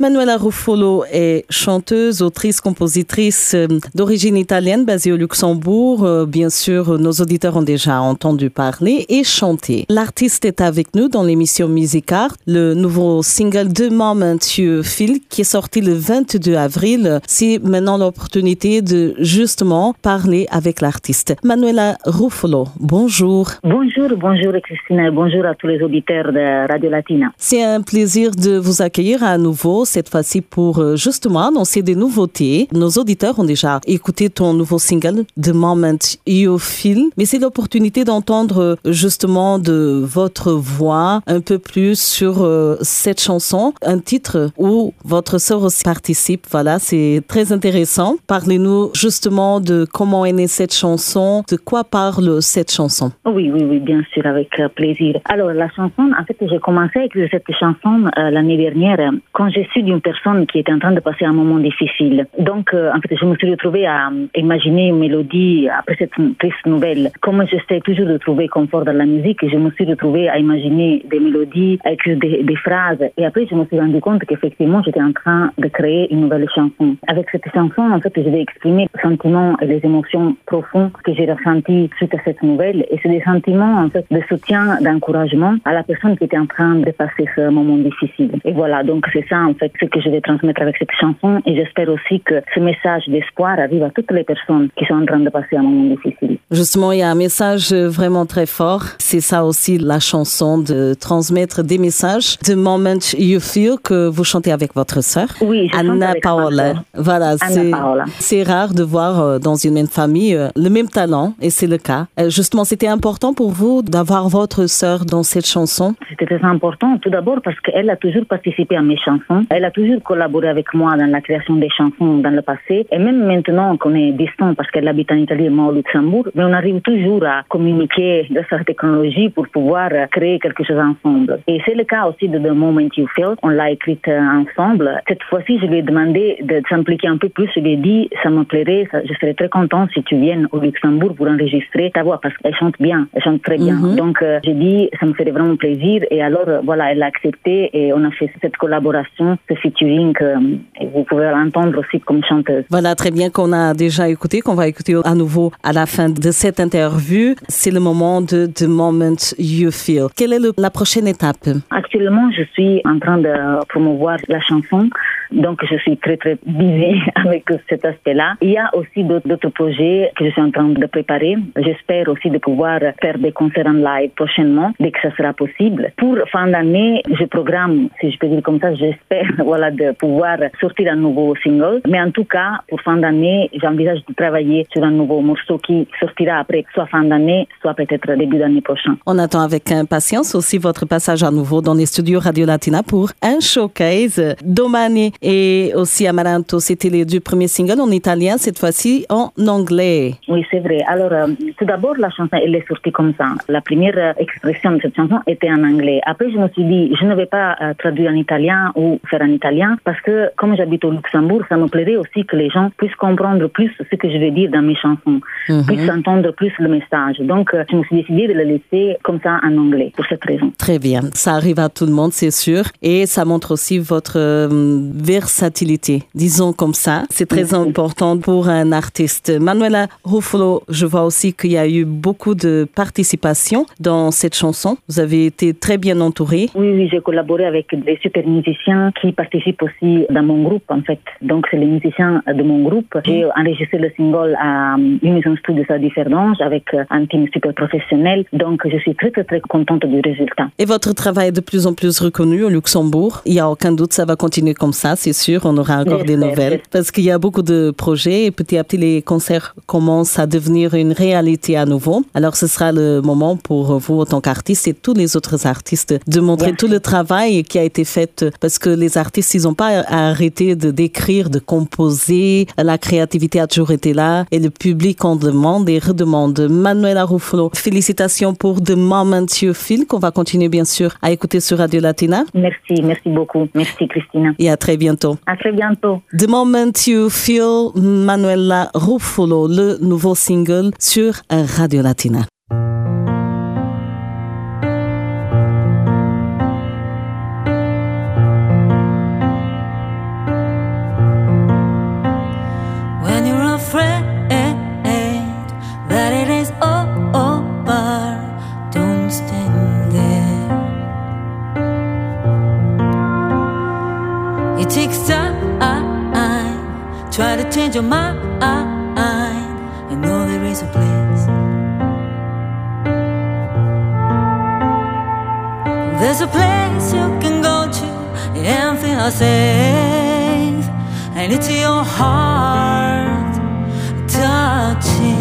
Manuela Ruffolo est chanteuse, autrice, compositrice euh, d'origine italienne basée au Luxembourg. Euh, Bien sûr, nos auditeurs ont déjà entendu parler et chanter. L'artiste est avec nous dans l'émission Music Art. Le nouveau single de Moment You Feel qui est sorti le 22 avril. C'est maintenant l'opportunité de justement parler avec l'artiste. Manuela Ruffolo, bonjour. Bonjour, bonjour Christina et bonjour à tous les auditeurs de Radio Latina. C'est un plaisir de vous accueillir à nouveau, cette fois-ci pour euh, justement annoncer des nouveautés. Nos auditeurs ont déjà écouté ton nouveau single, The Moment You Feel, mais c'est l'opportunité d'entendre euh, justement de votre voix un peu plus sur euh, cette chanson, un titre où votre sœur aussi participe. Voilà, c'est très intéressant. Parlez-nous justement de comment est née cette chanson, de quoi parle cette chanson? Oui, oui, oui, bien sûr, avec plaisir. Alors, la chanson, en fait, j'ai commencé à écrire cette chanson l'année dernière quand je suis d'une personne qui était en train de passer un moment difficile. Donc, euh, en fait, je me suis retrouvée à euh, imaginer une mélodie après cette triste nouvelle. Comme j'essaie toujours de trouver confort dans la musique, je me suis retrouvée à imaginer des mélodies, à écrire des, phrases. Et après, je me suis rendu compte qu'effectivement, j'étais en train de créer une nouvelle chanson. Avec cette chanson, en fait, je vais exprimer les sentiments et les émotions profondes que j'ai ressentis suite à cette nouvelle. Et c'est des sentiments, en fait, de soutien, d'encouragement à la personne qui était en train de passer ce moment difficile. Et voilà, donc c'est ça, en fait, ce que je vais transmettre avec cette chanson. Et j'espère aussi que ce message d'espoir arrive à toutes les personnes qui sont en train de passer un moment difficile. Justement, il y a un message vraiment très fort. C'est ça aussi la chanson, de transmettre des messages. The Moment You Feel que vous chantez avec votre sœur, Oui, je Anna avec Paola. Voilà, c'est rare de voir euh, dans une même famille euh, le même talent, et c'est le cas. Euh, Justement, c'était important pour vous d'avoir votre sœur dans cette chanson. C'était très important, tout d'abord parce qu'elle a toujours participé à mes chansons. Elle a toujours collaboré avec moi dans la création des chansons dans le passé. Et même maintenant qu'on est distant parce qu'elle habite en Italie et moi au Luxembourg, mais on arrive toujours à communiquer grâce à la technologie pour pouvoir créer quelque chose ensemble. Et c'est le cas aussi de The Moment You Feel. On l'a écrite ensemble. Cette fois-ci, je lui ai demandé de s'impliquer un peu plus. Je lui ai dit, ça me plairait, ça- je serais très content si tu viennes au Luxembourg pour enregistrer ta voix parce qu'elle chante bien, elle chante très bien. Mhm. Donc, euh, j'ai dit, ça me ferait vraiment plaisir. Et alors, voilà, elle a accepté et on a fait cette collaboration, ce featuring. euh, et vous pouvez l'entendre aussi comme chanteuse. Voilà, très bien qu'on a déjà écouté, qu'on va écouter à nouveau à la fin de cette interview. C'est le moment de The Moment You Feel. Quelle est le- la prochaine étape? Actuellement, je suis en train de promouvoir la chanson. Donc, je suis très, très busy avec cet aspect-là. Il y a aussi d'autres projets que je suis en train de préparer. J'espère aussi de pouvoir faire des concerts en live prochainement, dès que ça sera possible. Pour fin d'année, je programme, si je peux dire comme ça, j'espère, voilà, de pouvoir sortir un nouveau single. Mais en tout cas, pour fin d'année, j'envisage de travailler sur un nouveau morceau qui sortira après, soit fin d'année, soit peut-être début d'année prochaine. On attend avec impatience aussi votre passage à nouveau dans les studios Radio Latina pour un showcase. Domani et aussi Amaranto, c'était les deux premiers singles en italien, cette fois-ci en anglais. Oui, c'est vrai. Alors, euh, tout d'abord, la chanson, elle est sortie comme ça. La première euh, expression de cette chanson était en anglais. Après, je me suis dit, je ne vais pas euh, traduire en italien ou faire en italien parce que, comme j'habite au Luxembourg, ça me plairait aussi que les gens puissent comprendre plus ce que je vais dire dans mes chansons, Mhm. puissent entendre plus le message. Donc, euh, je me suis décidée de le laisser comme ça en anglais, pour cette raison. Très bien. Ça arrive à tout le monde, c'est sûr. Et ça montre aussi votre versatilité, disons comme ça. C'est très important pour un artiste. Manuela Ruffolo, je vois aussi qu'il y a eu beaucoup de participation dans cette chanson. Vous avez été très bien entouré. Oui, oui, j'ai collaboré avec des super musiciens qui participent aussi dans mon groupe, en fait. Donc, c'est les musiciens de mon groupe. J'ai enregistré le single à une maison studio à Differdange avec euh, un team super professionnel. Donc, je suis très, très, très contente du résultat. Et votre travail est de plus en plus reconnu au Luxembourg. Il n'y a aucun doute, ça va continuer comme ça. C'est sûr, on aura encore des nouvelles. Parce qu'il y a beaucoup de projets et petit à petit, les concerts commencent à devenir une réalité à nouveau. Alors, ce sera le moment pour vous, en tant qu'artiste et tous les autres artistes, de montrer tout le travail qui a été fait parce que les artistes, ils n'ont pas arrêté de d'écrire, de composer. La créativité a toujours été là et le public en demande et redemande. Manuela Ruffolo, félicitations pour The Moment You Feel qu'on va continuer bien sûr à écouter sur Radio Latina. Merci, merci beaucoup. Merci Christina. Et à très bientôt. À très bientôt. The Moment You Feel, Manuela Ruffolo, le nouveau single sur Radio Latina. I know there is a place. There's a place you can go to and feel safe. And it's your heart touching.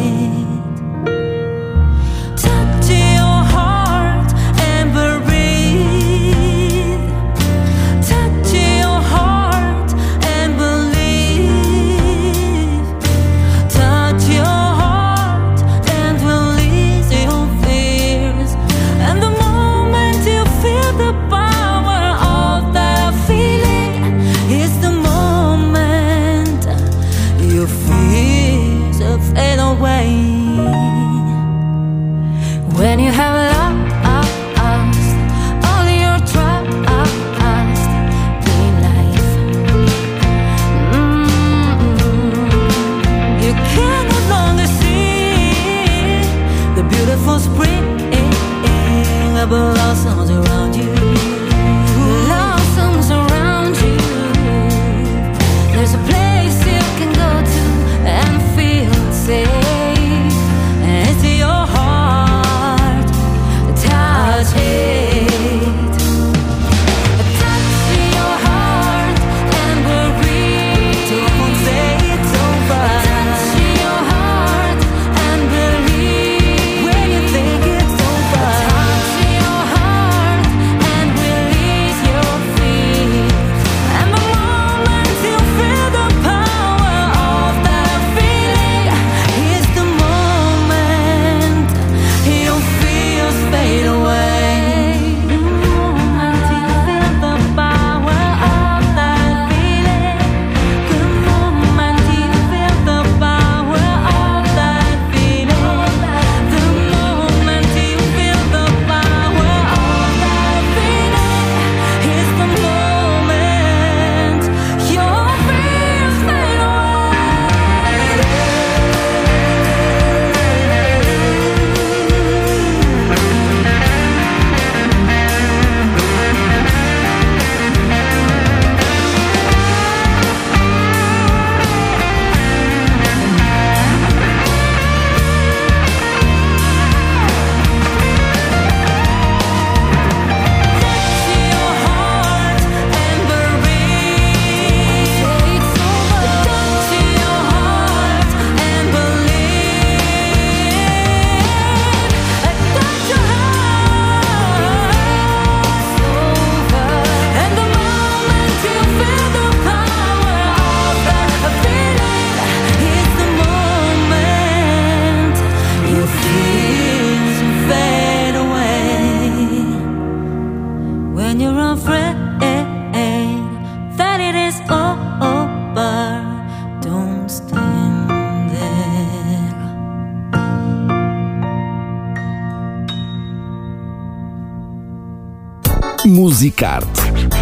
Musicarte